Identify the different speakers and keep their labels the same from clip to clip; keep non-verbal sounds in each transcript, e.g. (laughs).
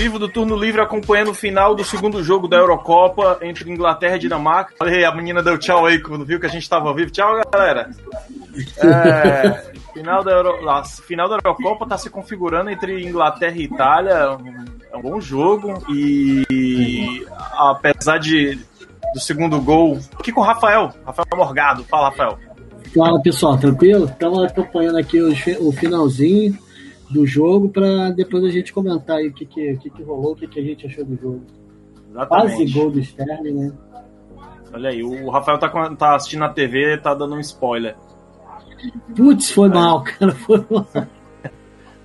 Speaker 1: vivo do turno livre acompanhando o final do segundo jogo da Eurocopa entre Inglaterra e Dinamarca. Olha a menina deu tchau aí quando viu que a gente estava vivo. Tchau, galera. É, final, da Euro, final da Eurocopa está se configurando entre Inglaterra e Itália. É um bom jogo e apesar de do segundo gol, aqui com o Rafael, Rafael Morgado. Fala, Rafael.
Speaker 2: Fala pessoal, tranquilo? Estamos acompanhando aqui o finalzinho do jogo para depois a gente comentar aí o que, que, que, que rolou, o que, que a gente achou do jogo. Exatamente. Quase gol do Sterling, né?
Speaker 1: Olha aí, o Rafael tá, tá assistindo na TV tá dando um spoiler.
Speaker 2: Putz, foi é. mal, cara, foi mal.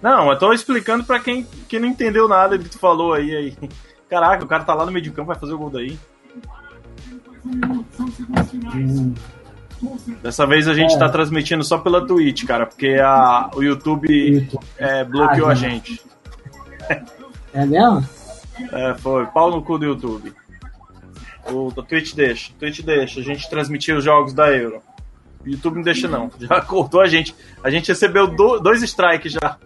Speaker 1: Não, eu tô explicando pra quem, quem não entendeu nada do que tu falou aí, aí. Caraca, o cara tá lá no meio de campo, vai fazer o gol daí. Hum. Dessa vez a gente está é. transmitindo só pela Twitch, cara, porque a, o YouTube é, bloqueou ah, a gente.
Speaker 2: É mesmo?
Speaker 1: É, foi. Pau no cu do YouTube. O, o Twitch deixa. O Twitch deixa. A gente transmitir os jogos da Euro. O YouTube não deixa, não. (laughs) Já cortou a gente. A gente recebeu do, dois strikes já.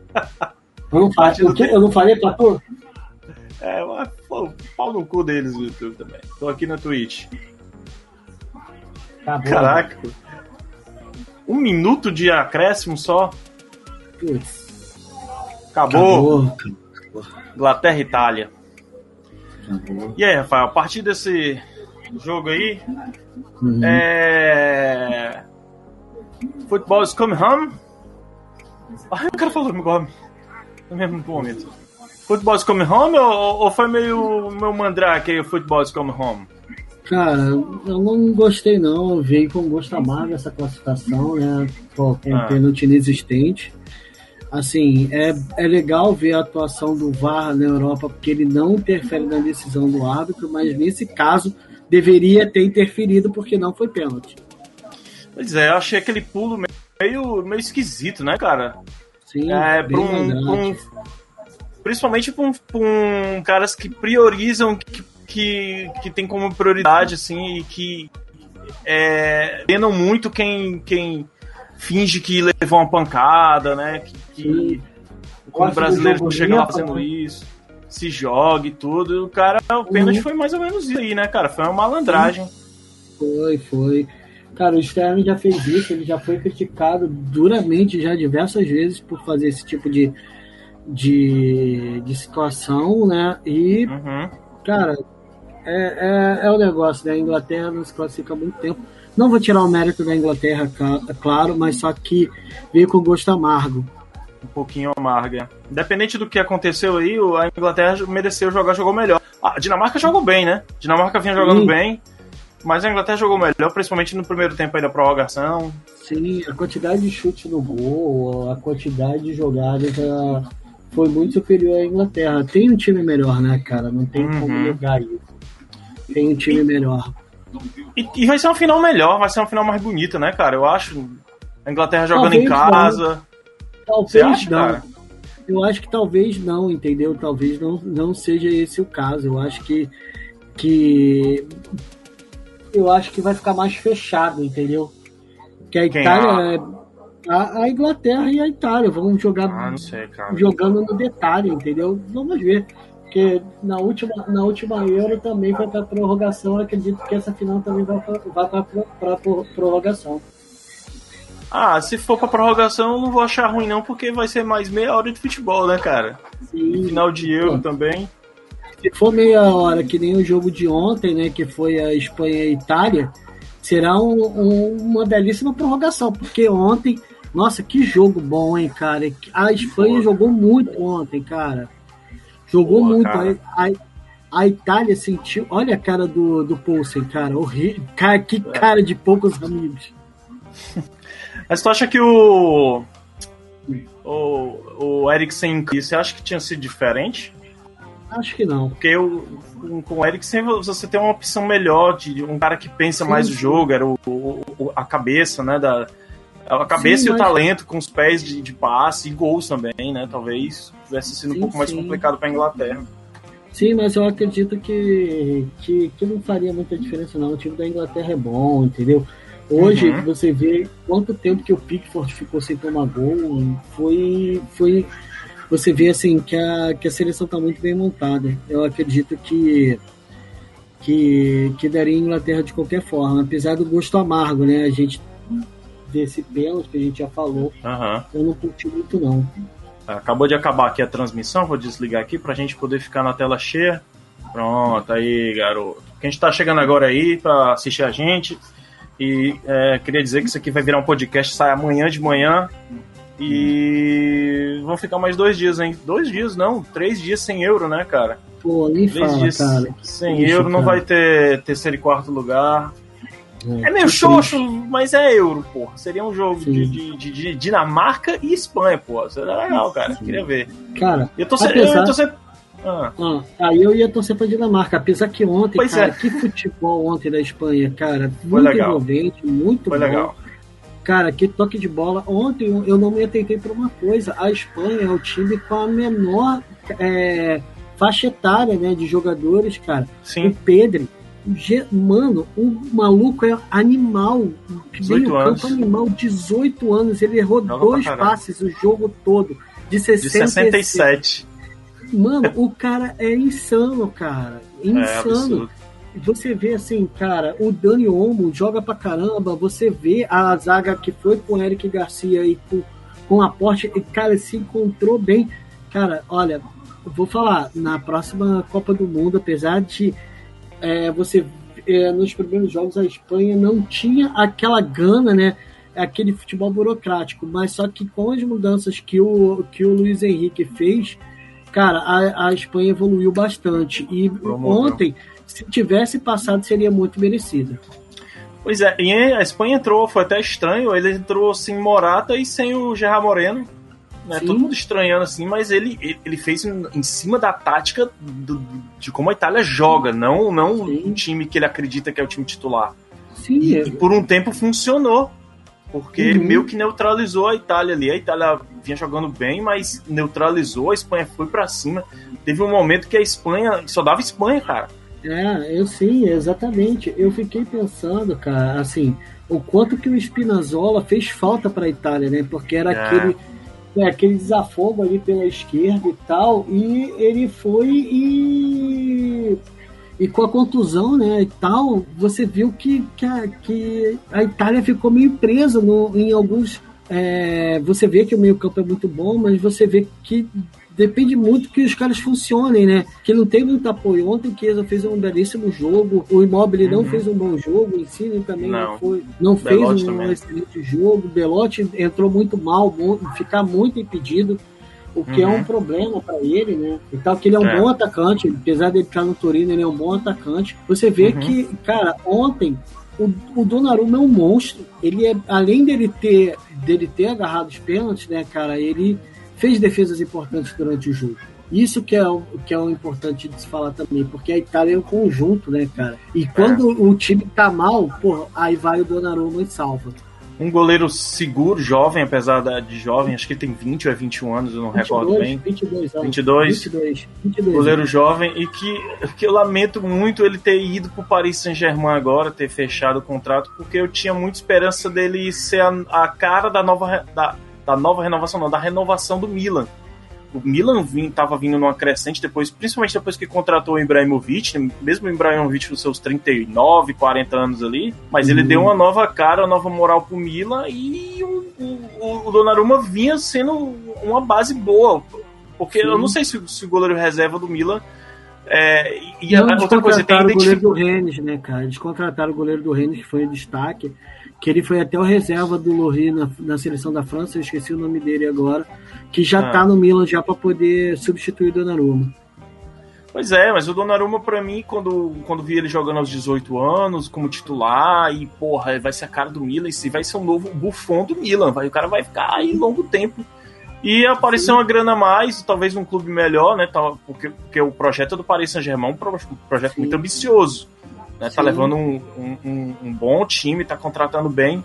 Speaker 2: Eu não, falei, o eu não falei pra tu?
Speaker 1: É, pô, pau no cu deles o YouTube também. Tô aqui na Twitch. Acabou. Caraca. Um minuto de acréscimo só. Acabou. Acabou. Inglaterra e Itália. Acabou. E aí, Rafael, a partir desse jogo aí. Uhum. É. Futebol is coming home. Ah, o cara falou igual no mesmo momento. Futebol is coming home ou, ou foi meio meu mandrake aí o Futebol is coming home?
Speaker 2: Cara, eu não gostei não, veio com gosto amargo essa classificação, né? Pô, com ah. pênalti inexistente. Assim, é, é legal ver a atuação do VAR na Europa, porque ele não interfere na decisão do árbitro, mas nesse caso deveria ter interferido porque não foi pênalti.
Speaker 1: Pois é, eu achei aquele pulo meio, meio esquisito, né, cara?
Speaker 2: Sim, é,
Speaker 1: pra um, um, principalmente para um, um, caras que priorizam, que que, que tem como prioridade, assim, e que é, penam muito quem, quem finge que levou uma pancada, né? Que, que como brasileiro não chega lá fazendo né? isso, se joga e tudo. O cara, o pênalti uhum. foi mais ou menos isso aí, né, cara? Foi uma malandragem.
Speaker 2: Foi, foi. Cara, o Sterling já fez isso, ele já foi criticado duramente já diversas vezes por fazer esse tipo de, de, de situação, né? E, uhum. cara, é, é, é o negócio, né? A Inglaterra não se classifica há muito tempo. Não vou tirar o mérito da Inglaterra, é claro, mas só que veio com gosto amargo.
Speaker 1: Um pouquinho amarga. Independente do que aconteceu aí, a Inglaterra mereceu jogar, jogou melhor. A Dinamarca jogou bem, né? A Dinamarca vinha jogando Sim. bem, mas a Inglaterra jogou melhor, principalmente no primeiro tempo aí da prorrogação.
Speaker 2: Sim, a quantidade de chutes no gol, a quantidade de jogadas foi muito superior à Inglaterra. Tem um time melhor, né, cara? Não tem uhum. como negar isso tem um time melhor.
Speaker 1: E, e, vai ser uma final melhor, vai ser uma final mais bonita, né, cara? Eu acho. A Inglaterra jogando talvez em casa.
Speaker 2: Não. Talvez acha, não. Cara? Eu acho que talvez não, entendeu? Talvez não, não seja esse o caso. Eu acho que. que eu acho que vai ficar mais fechado, entendeu? Que a Itália. É a, a, Inglaterra e a Itália vão jogar
Speaker 1: ah, sei,
Speaker 2: jogando no detalhe, entendeu? Vamos ver. Porque na última, na última Euro também foi para prorrogação. Eu acredito que essa final também vai para prorrogação.
Speaker 1: Ah, se for para prorrogação, eu não vou achar ruim, não, porque vai ser mais meia hora de futebol, né, cara? Sim. Final de Euro Pô. também.
Speaker 2: Se for meia hora, que nem o jogo de ontem, né, que foi a Espanha e a Itália, será um, um, uma belíssima prorrogação, porque ontem, nossa, que jogo bom, hein, cara? A Espanha jogou muito ontem, cara. Jogou Boa, muito. A, a, a, Itália sentiu. Olha a cara do, do Poulsen, cara. Horrível. Cara, que é. cara de poucos amigos. (laughs)
Speaker 1: Mas tu acha que o. O, o Eriksen, você acha que tinha sido diferente?
Speaker 2: Acho que não.
Speaker 1: Porque o, com o Eriksen você tem uma opção melhor de um cara que pensa sim, mais o jogo, era o, o, a cabeça, né? Da, a cabeça sim, e o talento com os pés de, de passe e gols também, né? Talvez tivesse sido sim, um pouco mais complicado para a Inglaterra.
Speaker 2: Sim, mas eu acredito que, que, que, não faria muita diferença não. O time da Inglaterra é bom, entendeu? Hoje uhum. você vê quanto tempo que o Pickford ficou sem tomar gol. Foi, foi, você vê assim que a, que a seleção está muito bem montada. Eu acredito que que, que daria Inglaterra de qualquer forma, apesar do gosto amargo, né? A gente desse pênalti que a gente já falou,
Speaker 1: Aham.
Speaker 2: eu não curti muito não.
Speaker 1: Acabou de acabar aqui a transmissão, vou desligar aqui pra gente poder ficar na tela cheia. Pronto, aí, garoto. Quem está chegando agora aí pra assistir a gente. E é, queria dizer que isso aqui vai virar um podcast, sai amanhã de manhã. E vão ficar mais dois dias, hein? Dois dias, não, três dias sem euro, né, cara?
Speaker 2: Pô, nem
Speaker 1: Três
Speaker 2: fala,
Speaker 1: dias
Speaker 2: cara.
Speaker 1: sem euro, não
Speaker 2: cara.
Speaker 1: vai ter terceiro e quarto lugar. É meio
Speaker 2: que
Speaker 1: xoxo, mas é euro, porra. Seria um jogo
Speaker 2: Sim.
Speaker 1: de, de- de- Dinamarca e Espanha, porra. Seria legal, cara. Queria ver.
Speaker 2: Cara,
Speaker 1: Eu tô sendo.
Speaker 2: Apesar-
Speaker 1: Eu tô sendo ah,
Speaker 2: ó, aí eu ia torcer pra Dinamarca, apesar que ontem,
Speaker 1: Pois
Speaker 2: cara,
Speaker 1: é.
Speaker 2: que futebol ontem da Espanha, cara, muito
Speaker 1: legal.
Speaker 2: envolvente, muito
Speaker 1: foi
Speaker 2: bom.
Speaker 1: legal.
Speaker 2: Cara, que toque de bola. Ontem eu não me atentei por uma coisa. A Espanha é o time com a menor é, faixa etária né, de jogadores, cara. O
Speaker 1: Sim,
Speaker 2: Pedro. Mano, o maluco é animal.
Speaker 1: 18
Speaker 2: Meio
Speaker 1: anos.
Speaker 2: campo animal, 18 anos. Ele errou
Speaker 1: Joga
Speaker 2: dois passes o jogo todo. De
Speaker 1: de
Speaker 2: 67.
Speaker 1: 67.
Speaker 2: Mano, o cara é insano, cara.
Speaker 1: É
Speaker 2: Insano
Speaker 1: absurdo.
Speaker 2: você vê assim, cara, o Dani Olmo joga pra caramba, você vê a zaga que foi com o Eric Garcia e com, com a Porte, e, cara, se encontrou bem. Cara, olha, vou falar, na próxima Copa do Mundo, apesar de é, você é, nos primeiros jogos a Espanha não tinha aquela gana, né? Aquele futebol burocrático, mas só que com as mudanças que o, que o Luiz Henrique fez, cara, a, a Espanha evoluiu bastante. E
Speaker 1: Promoveu.
Speaker 2: ontem, se tivesse passado, seria muito merecida.
Speaker 1: Pois é, e a Espanha entrou, foi até estranho, ele entrou sem Morata e sem o Gerard Moreno. Né?
Speaker 2: Sim.
Speaker 1: Todo mundo estranhando assim, mas ele, ele- ele fez em, em cima da tática do- de como a Itália joga, não, não
Speaker 2: Sim.
Speaker 1: um time que ele acredita que é o time titular.
Speaker 2: Sim,
Speaker 1: E,
Speaker 2: é-
Speaker 1: e por um tempo funcionou. Porque ele
Speaker 2: Uhum.
Speaker 1: meio que neutralizou a Itália ali. A Itália vinha jogando bem, mas neutralizou, a Espanha foi pra cima. Teve um momento que a Espanha só dava Espanha, cara.
Speaker 2: É, eu sim, exatamente. Eu fiquei pensando, cara, assim, o quanto que o Spinazzola fez falta para a Itália, né? Porque era
Speaker 1: É.
Speaker 2: aquele, é, aquele desafogo ali pela esquerda e tal, e ele foi e e com a contusão, né, e tal, você viu que, que, a, que a Itália ficou meio presa no, em alguns. é, você vê que o meio-campo é muito bom, mas você vê que depende muito que os caras funcionem, né? Que não tem muito apoio. Ontem o Chiesa fez um belíssimo jogo, o Immobile não
Speaker 1: Uhum.
Speaker 2: fez um bom jogo, o Insigne também não,
Speaker 1: Não.
Speaker 2: foi, não fez um
Speaker 1: também.
Speaker 2: excelente jogo, o Belotti entrou muito mal, ficar muito impedido. O que é
Speaker 1: Uhum.
Speaker 2: um problema para ele, né? E tal, que ele é um
Speaker 1: É.
Speaker 2: bom atacante, apesar dele estar no Torino, ele é um bom atacante. Você vê
Speaker 1: Uhum.
Speaker 2: que, cara, ontem o, o Donnarumma é um monstro. Ele é, além dele ter, dele ter agarrado os pênaltis, né, cara, ele fez defesas importantes durante o jogo. Isso que é, o, que é o importante de se falar também, porque a Itália é um conjunto, né, cara? E quando o time tá mal, pô, aí vai o Donnarumma e salva.
Speaker 1: Um goleiro seguro, jovem, apesar da- de jovem, acho que ele tem 20 ou é 21 anos, eu não recordo bem.
Speaker 2: 22 anos.
Speaker 1: 22.
Speaker 2: 22. 22
Speaker 1: Goleiro
Speaker 2: anos.
Speaker 1: jovem e que, que eu lamento muito ele ter ido pro Paris Saint-Germain agora, ter fechado o contrato, porque eu tinha muita esperança dele ser a, a cara da nova, da, da nova renovação, não, da renovação do Milan. O Milan vim, tava vindo numa crescente depois, principalmente depois que contratou o Ibrahimovic, mesmo o Ibrahimovic nos seus 39, 40 anos ali, mas ele
Speaker 2: Uhum.
Speaker 1: deu uma nova cara, uma nova moral pro Milan e o, o, o Donnarumma vinha sendo uma base boa. Porque
Speaker 2: Sim.
Speaker 1: eu não sei se, se o goleiro reserva do Milan. É, e a,
Speaker 2: Não,
Speaker 1: outra coisa, tem
Speaker 2: o goleiro do. Rennes, né, cara? Descontrataram o goleiro do Rennes, que foi em destaque. Que ele foi até o reserva do Lohri na, na seleção da França, eu esqueci o nome dele agora. Que já
Speaker 1: Ah.
Speaker 2: tá no Milan já para poder substituir o Donnarumma.
Speaker 1: Pois é, mas o Donnarumma, pra mim, quando, quando vi ele jogando aos 18 anos, como titular, e porra, vai ser a cara do Milan, e vai ser um novo Buffon do Milan, vai, o cara vai ficar aí longo tempo. E apareceu uma grana a mais, talvez um clube melhor, né? Porque, porque o projeto do Paris Saint-Germain é um um projeto
Speaker 2: Sim.
Speaker 1: muito ambicioso. Né? Tá levando um, um, um- bom time, tá contratando bem.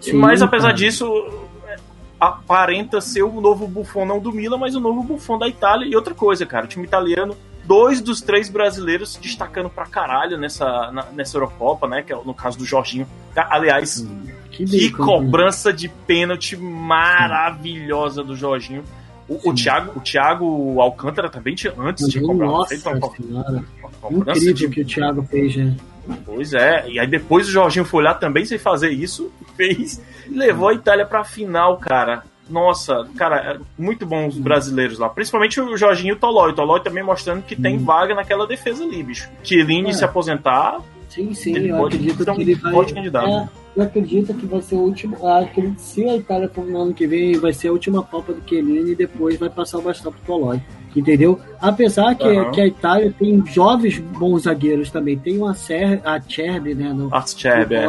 Speaker 2: Sim,
Speaker 1: mas apesar
Speaker 2: cara.
Speaker 1: disso, é, aparenta ser o novo Buffon não do Milan, mas o novo Buffon da Itália. E outra coisa, cara, o time italiano, dois dos três brasileiros se destacando pra caralho nessa, na- nessa Eurocopa, né? Que é no caso do Jorginho. Aliás,
Speaker 2: Que,
Speaker 1: que
Speaker 2: bacon,
Speaker 1: cobrança de pênalti maravilhosa do Jorginho. O, o, Thiago, o Thiago Alcântara também tinha, antes de comprar.
Speaker 2: Nossa senhora. Incrível de... que o Thiago fez, né?
Speaker 1: Pois é, e aí depois o Jorginho foi lá também sem fazer isso, (laughs) fez e levou a Itália pra final, cara. Nossa, cara, é muito bons os brasileiros lá. Principalmente o Jorginho e o Tolói. O Tolói também mostrando que tem vaga naquela defesa ali, bicho. Chiellini é. se aposentar.
Speaker 2: Sim, sim, ele eu pode acredito que um ele vai. Candidato. É, eu acredito que vai ser o último. Acredito se a Itália for no ano que vem, vai ser a última Copa do Chiellini e depois vai passar o bastão pro Tolói. Entendeu? Apesar que, uhum. que a Itália tem jovens bons zagueiros também. Tem uma Ser, a Cherby, né? No,
Speaker 1: a Cherby, é.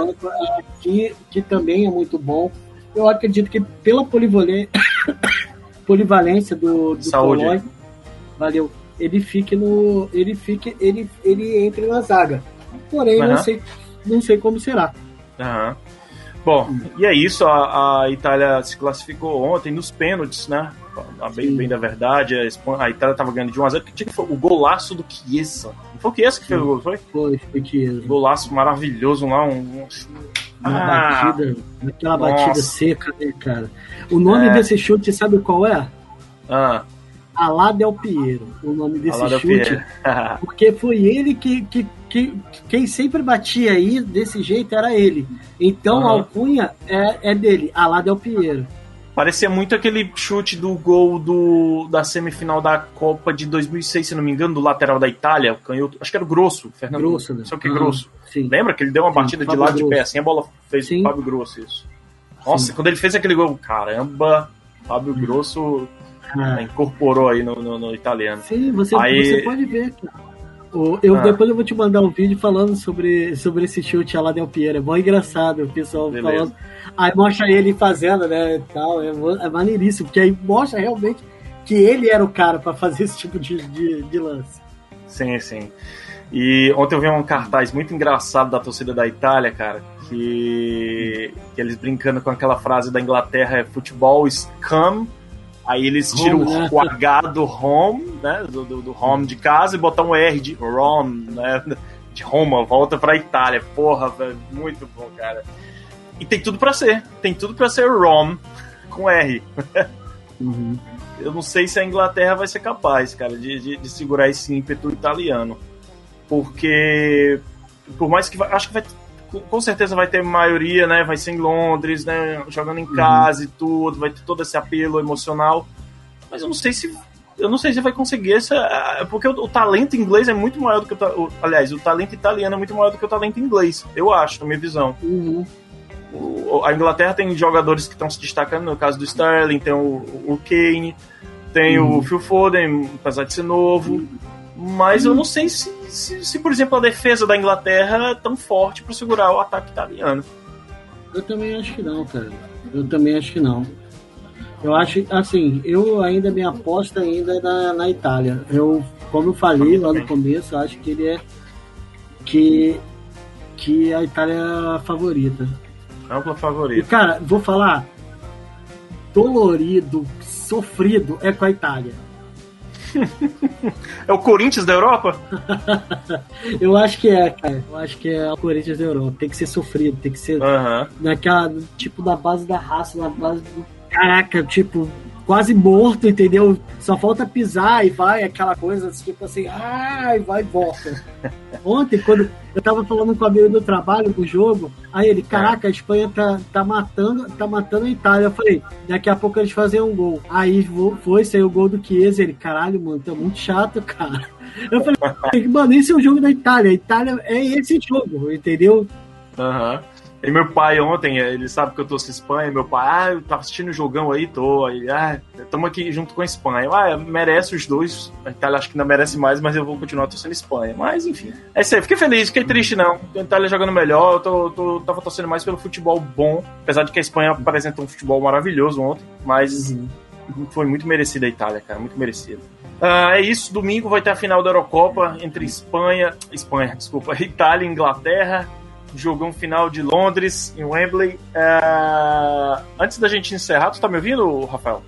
Speaker 2: que, que também é muito bom eu acredito que pela (coughs) polivalência do, do Saúde. valeu, ele fique no. Ele fique. Ele, ele entre na zaga. Porém, uhum. não, sei, não sei como será.
Speaker 1: Uhum. Bom, e é isso. A, a, Itália se classificou ontem nos pênaltis, né? Bem, bem da verdade, a, Espanha, a Itália estava ganhando de 1x0. Que foi o golaço do Chiesa. Não foi o Chiesa que fez o gol, foi?
Speaker 2: Foi, foi Chiesa.
Speaker 1: Golaço maravilhoso lá, um, um
Speaker 2: uma ah, batida, aquela nossa. batida seca, né, cara? O nome é. desse chute, sabe qual é?
Speaker 1: Ah.
Speaker 2: Alá Del Piero, o nome desse Alá chute. (laughs) porque foi ele que, que, que, Quem sempre batia aí desse jeito era ele. Então uhum. a alcunha é, é dele, Alá Del Piero.
Speaker 1: Parecia muito aquele chute do gol do, da semifinal da Copa de 2006, se não me engano, do lateral da Itália, o canhoto, acho que era o Grosso, Fernando.
Speaker 2: Grosso, né?
Speaker 1: Só que Grosso. Sim. Lembra que ele deu uma batida de lado Grosso. de pé, assim a bola fez Sim. o Fábio Grosso isso. Nossa, Sim. quando ele fez aquele gol, caramba, Fábio Grosso ah. incorporou aí no, no, no, italiano.
Speaker 2: Sim, você, aí... você pode ver, cara. Eu, ah. Depois eu vou te mandar um vídeo falando sobre, sobre esse chute lá Del Piero. É bom engraçado o pessoal Beleza. falando. Aí mostra ele fazendo, né? Tal, é, é maneiríssimo, porque aí mostra realmente que ele era o cara para fazer esse tipo de, de, de lance.
Speaker 1: Sim, sim. E ontem eu vi um cartaz muito engraçado da torcida da Itália, cara, que, que eles brincando com aquela frase da Inglaterra é futebol is come, aí eles tiram home, né? o H do home, né, do, do, do, home de casa e botam um R de Rome, né, de Roma, volta pra Itália. Porra, velho, muito bom, cara. E tem tudo para ser, tem tudo para ser Rome com R. Uhum. Eu não sei se a Inglaterra vai ser capaz, cara, de, de, de segurar esse ímpeto italiano porque por mais que acho que vai com certeza vai ter maioria, né? Vai ser em Londres, né? Jogando em uhum. casa uhum. e tudo, vai ter todo esse apelo emocional. Mas eu não sei se eu não sei se vai conseguir essa, porque o, o talento inglês é muito maior do que o, o, aliás, o talento italiano é muito maior do que o talento inglês, eu acho, na minha visão.
Speaker 2: Uhum.
Speaker 1: O, a Inglaterra tem jogadores que estão se destacando, no caso do Sterling, tem o, Kane, tem uhum. o Phil Foden, apesar de ser novo. Uhum. Mas eu não sei se, se, se, por exemplo, a defesa da Inglaterra é tão forte para segurar o ataque italiano.
Speaker 2: Eu também acho que não, cara. Eu também acho que não. Eu acho, assim, eu ainda me aposta ainda na, na Itália. Eu, como eu falei lá no começo, acho que ele é que que a Itália é a favorita.
Speaker 1: Ampla favorita. E,
Speaker 2: cara, vou falar dolorido, sofrido é com a Itália. (laughs)
Speaker 1: é o Corinthians da Europa? (laughs)
Speaker 2: eu acho que é, cara. Eu acho que é o Corinthians da Europa. Tem que ser sofrido, tem que ser
Speaker 1: uhum.
Speaker 2: naquela, tipo, da base da raça, na base do. Caraca, tipo, quase morto, entendeu? Só falta pisar e vai aquela coisa, tipo assim, ai, vai e volta. (laughs) Ontem, quando eu tava falando com o amigo do trabalho do jogo, aí ele, caraca, a Espanha tá, tá matando, tá matando a Itália. Eu falei, daqui a pouco eles fazem um gol. Aí foi, saiu o gol do Chiesa, ele, caralho, mano, tá muito chato, (laughs) cara. Eu falei, mano, esse é o jogo da Itália. A Itália é esse jogo, entendeu?
Speaker 1: Aham. Uhum. E meu pai ontem, ele sabe que eu com Espanha, meu pai, ah, eu tava assistindo o jogão aí, tô, aí, ah, estamos aqui junto com a Espanha. Ah, merece os dois, a Itália acho que não merece mais, mas eu vou continuar torcendo Espanha. Mas, enfim, é isso aí, fiquei feliz, fiquei triste não, a Itália jogando melhor, eu tô, tô, tava torcendo mais pelo futebol bom, apesar de que a Espanha apresentou um futebol maravilhoso ontem, mas uhum. foi muito merecido a Itália, cara, muito merecido. Uh, é isso, domingo vai ter a final da Eurocopa entre Espanha, Espanha, desculpa, Itália e Inglaterra jogão final de Londres, em Wembley. É... Antes da gente encerrar, tu tá me ouvindo, Rafael?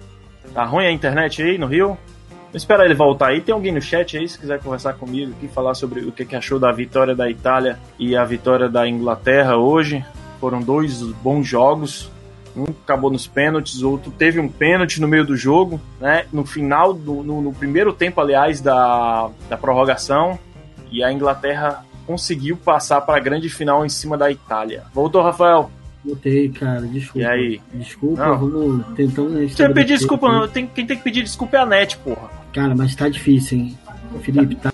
Speaker 1: Tá ruim a internet aí no Rio? Vou esperar ele voltar aí. Tem alguém no chat aí, se quiser conversar comigo aqui, falar sobre o que achou da vitória da Itália e a vitória da Inglaterra hoje. Foram dois bons jogos. Um acabou nos pênaltis, o outro teve um pênalti no meio do jogo, né? No final, do, no, no primeiro tempo, aliás, da, da prorrogação. E a Inglaterra conseguiu passar para a grande final em cima da Itália. Voltou, Rafael?
Speaker 2: Voltei, cara, desculpa.
Speaker 1: E aí?
Speaker 2: Desculpa,
Speaker 1: Não.
Speaker 2: vamos tentando.
Speaker 1: Você pedir desculpa, não. Tem, quem tem que pedir desculpa é a net, porra.
Speaker 2: Cara, mas tá difícil, hein? Felipe, tá,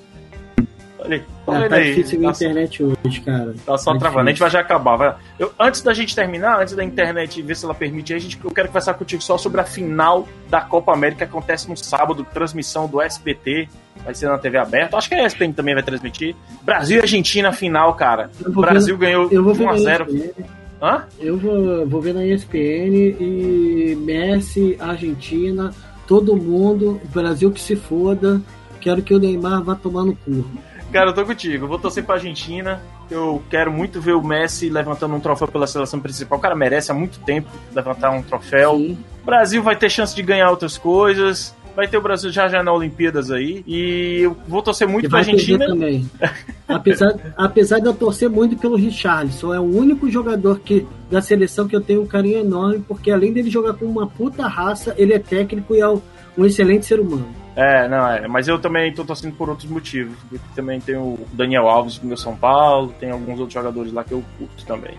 Speaker 1: Olha,
Speaker 2: tá,
Speaker 1: olha
Speaker 2: tá
Speaker 1: aí.
Speaker 2: difícil a internet hoje, cara.
Speaker 1: tá só
Speaker 2: Tá
Speaker 1: travando. A gente
Speaker 2: difícil.
Speaker 1: vai já acabar. vai. Eu, antes da gente terminar, antes da internet ver se ela permite, a gente, eu quero conversar contigo só sobre a final da Copa América que acontece no sábado, transmissão do SBT. Vai ser na TV aberta. Acho que a ESPN também vai transmitir. Brasil e Argentina, final, cara. O Brasil
Speaker 2: ver-
Speaker 1: ganhou
Speaker 2: Eu vou ver na
Speaker 1: 1x0.
Speaker 2: ESPN.
Speaker 1: Hã?
Speaker 2: Eu vou, vou ver na ESPN e Messi, Argentina, todo mundo, Brasil que se foda. Quero que o Neymar vá tomar no cu.
Speaker 1: Cara, eu tô contigo. Vou torcer pra Argentina. Eu quero muito ver o Messi levantando um troféu pela seleção principal. O cara merece há muito tempo levantar um troféu.
Speaker 2: Sim.
Speaker 1: O Brasil vai ter chance de ganhar outras coisas. Vai ter o Brasil já já na Olimpíadas aí. E eu vou torcer muito
Speaker 2: E
Speaker 1: pra Argentina.
Speaker 2: também. (laughs) apesar, apesar de eu torcer muito pelo Richarlison, é o único jogador que, da seleção que eu tenho um carinho enorme, porque além dele jogar com uma puta raça, ele é técnico e é um excelente ser humano.
Speaker 1: É, não, é. Mas eu também tô torcendo por outros motivos. Porque também tem o Daniel Alves do meu São Paulo, tem alguns outros jogadores lá que eu curto também.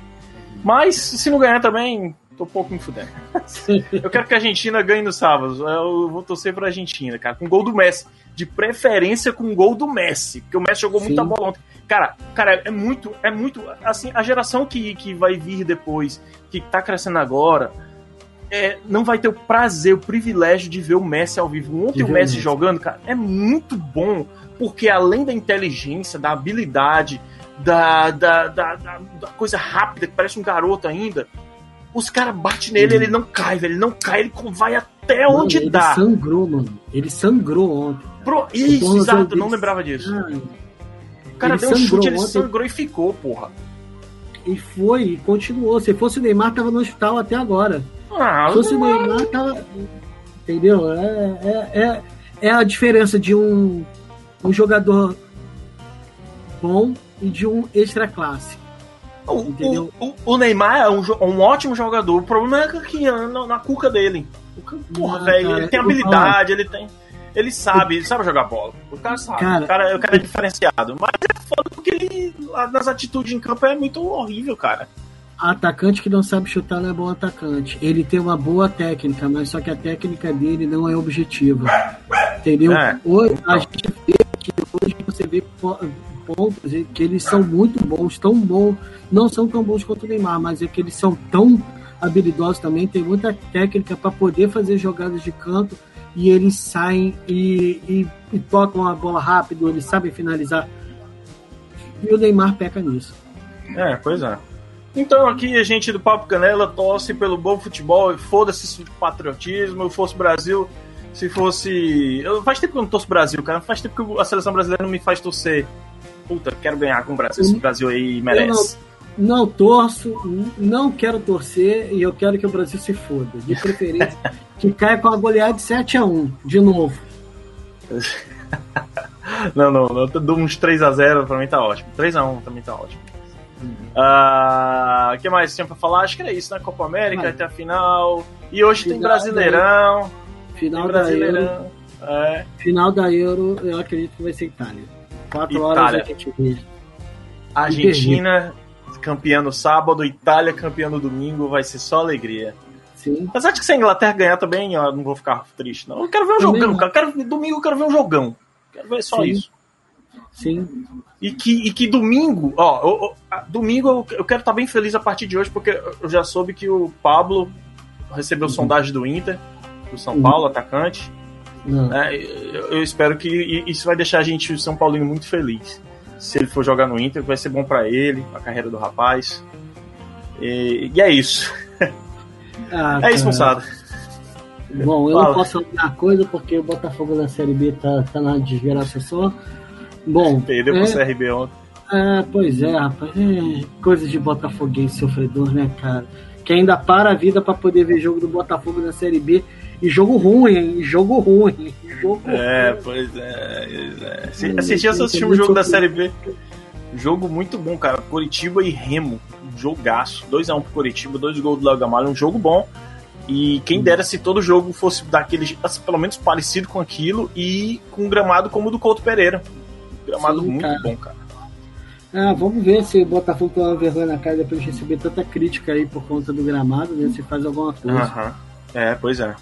Speaker 1: Mas se não ganhar também, tô pouco me fudendo. (laughs) Eu quero que a Argentina ganhe no sábado. Eu vou torcer pra Argentina, cara, com gol do Messi. De preferência com gol do Messi, porque o Messi jogou
Speaker 2: Sim.
Speaker 1: muita bola ontem. Cara, cara, é muito, é muito. Assim, a geração que, que vai vir depois, que tá crescendo agora, é, não vai ter o prazer, o privilégio de ver o Messi ao vivo. Ontem o Messi
Speaker 2: Messi.
Speaker 1: jogando, cara, é muito bom, porque além da inteligência, da habilidade, da, da, da, da- coisa rápida, que parece um garoto ainda, os caras batem nele,
Speaker 2: Uhum.
Speaker 1: ele não cai, velho, ele não cai, ele vai até
Speaker 2: Mano,
Speaker 1: onde
Speaker 2: ele
Speaker 1: dá.
Speaker 2: sangrou, mano. Ele sangrou ontem.
Speaker 1: Pro... Isso,
Speaker 2: tornozelo
Speaker 1: exato,
Speaker 2: dele-
Speaker 1: não lembrava disso.
Speaker 2: Ah,
Speaker 1: O cara
Speaker 2: ele
Speaker 1: deu um chute, ele
Speaker 2: ontem.
Speaker 1: sangrou e ficou, porra.
Speaker 2: e foi, e continuou. Se fosse o Neymar, tava no hospital até agora.
Speaker 1: Ah,
Speaker 2: Se fosse o Neymar, tava. Entendeu? É, é, é, é a diferença de um, um jogador bom e de um extra classe.
Speaker 1: o, o, o- Neymar é um, um ótimo jogador. O problema é que na, na cuca dele. Porra,
Speaker 2: Não,
Speaker 1: velho, ele tem habilidade, ele tem. Ele sabe, ele sabe jogar bola. O cara sabe.
Speaker 2: Cara-
Speaker 1: o, cara, o cara é diferenciado. Mas é foda porque ele, nas atitudes em campo, é muito horrível, cara.
Speaker 2: Atacante que não sabe chutar não é bom atacante. Ele tem uma boa técnica, mas só que a técnica dele não é objetiva. Entendeu?
Speaker 1: É,
Speaker 2: Hoje, a gente vê que hoje você vê po- pontos que eles são muito bons, tão bons, não são tão bons quanto o Neymar, mas é que eles são tão habilidosos também, tem muita técnica para poder fazer jogadas de canto e eles saem e, e, e tocam a bola rápido, eles sabem finalizar. E o Neymar peca nisso.
Speaker 1: É, pois é. Então aqui a gente do Papo Canela torce pelo bom futebol e foda-se patriotismo. Eu fosse Brasil, se fosse. Eu, faz tempo que eu não torço Brasil, cara. Faz tempo que a seleção brasileira não me faz torcer. Puta, quero ganhar com o Brasil. Esse Brasil aí merece.
Speaker 2: Não torço, n- não quero torcer e eu quero que o Brasil se foda. De preferência, (laughs) que caia com a goleada de 7x1, de novo. (laughs)
Speaker 1: Não, não, não. Eu dou uns 3x0 pra mim tá ótimo. 3x1 também tá ótimo. Ah, O que mais tinha pra falar? Acho que era isso, né? Copa América,
Speaker 2: Vai.
Speaker 1: até a final. E hoje tem
Speaker 2: Final
Speaker 1: Brasileirão. Tem
Speaker 2: Final da Euro,
Speaker 1: Brasileirão. É.
Speaker 2: final da Euro, eu acredito que vai ser Itália. 4 horas
Speaker 1: Itália.
Speaker 2: a gente vê.
Speaker 1: Argentina campeã no sábado, Itália campeã no domingo, vai ser só alegria.
Speaker 2: Sim.
Speaker 1: Apesar de que se a Inglaterra ganhar também, eu não vou ficar triste, não. Eu quero ver um
Speaker 2: Também
Speaker 1: jogão,
Speaker 2: não.
Speaker 1: cara. Eu Quero, domingo eu quero ver um jogão. Quero ver só
Speaker 2: Sim.
Speaker 1: isso.
Speaker 2: Sim.
Speaker 1: E que, e que domingo, ó, ó, a- domingo eu, eu quero estar bem feliz a partir de hoje, porque eu já soube que o Pablo recebeu sondagem do Inter, do São
Speaker 2: Uhum.
Speaker 1: Paulo, atacante. Né? Eu, eu espero que isso vai deixar a gente, o São Paulino, muito feliz. Se ele for jogar no Inter, vai ser bom pra ele, a carreira do rapaz. E, e é isso. (laughs)
Speaker 2: Ah,
Speaker 1: É isso, moçada.
Speaker 2: Bom, eu
Speaker 1: Fala.
Speaker 2: não posso falar coisa porque o Botafogo na Série B tá, tá na desgraça só. Bom, (laughs)
Speaker 1: Perdeu
Speaker 2: é,
Speaker 1: pro CRB ontem.
Speaker 2: É, pois é, rapaz. É, coisa de botafoguense sofredor, né, cara? Que ainda para a vida pra poder ver jogo do Botafogo na Série B. E jogo ruim, hein? E Jogo ruim. (laughs) Jogo
Speaker 1: É,
Speaker 2: ruim.
Speaker 1: pois é. é. Assi-
Speaker 2: Hum,
Speaker 1: Esses dias eu assisti um jogo da Série. B. Jogo muito bom, cara. Curitiba e Remo. jogaço. 2x1 pro Curitiba, dois gols do Léo Gamalho, um jogo bom. E quem dera se todo jogo fosse daquele, pelo menos parecido com aquilo e com um gramado como o do Couto Pereira. Gramado Sim, muito cara. bom, cara.
Speaker 2: Ah, vamos ver se o Botafogo tem uma vergonha na cara depois de receber tanta crítica aí por conta do gramado, né? Se faz alguma coisa.
Speaker 1: Uhum. É, pois é.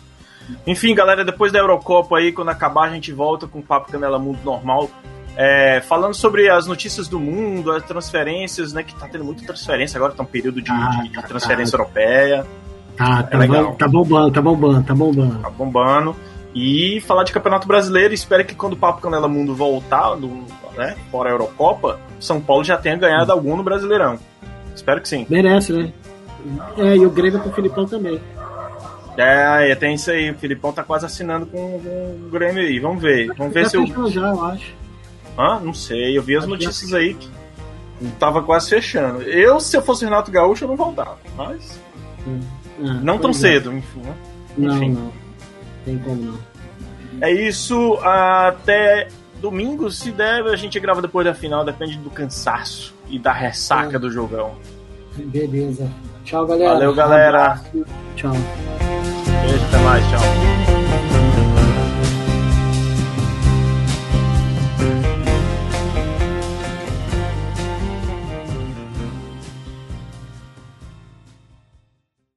Speaker 1: Enfim, galera, depois da Eurocopa aí, quando acabar, a gente volta com o Papo Canela Mundo normal. É, falando sobre as notícias do mundo, as transferências, né? Que tá tendo muita transferência agora, tá um período de, ah, de, de transferência tá. europeia.
Speaker 2: Tá, tá, é legal. tá bombando, tá bombando, tá bombando.
Speaker 1: Tá bombando. E falar de Campeonato Brasileiro, espero que quando o Papo Canela Mundo voltar, do, né, fora a Eurocopa, São Paulo já tenha ganhado algum no Brasileirão. Espero que sim.
Speaker 2: Merece, né? É, e o Grêmio com o Filipão também.
Speaker 1: É, tem isso aí. O Filipão tá quase assinando com, com o Grêmio aí. Vamos ver. Vamos ver
Speaker 2: já
Speaker 1: se
Speaker 2: eu. Já, eu acho.
Speaker 1: Hã? Não sei. Eu vi as notícias aí que tava quase fechando. Eu, se eu fosse Renato Gaúcho, eu não voltava. Mas. Hum. Ah, não tão é. cedo, enfim. Né?
Speaker 2: Não, não. Tem como não.
Speaker 1: É isso. Até domingo, se der, a gente grava depois da final. Depende do cansaço e da ressaca é. do jogão.
Speaker 2: Beleza. Tchau, galera.
Speaker 1: Valeu, galera.
Speaker 2: Um tchau.
Speaker 1: Beijo, até mais. Tchau.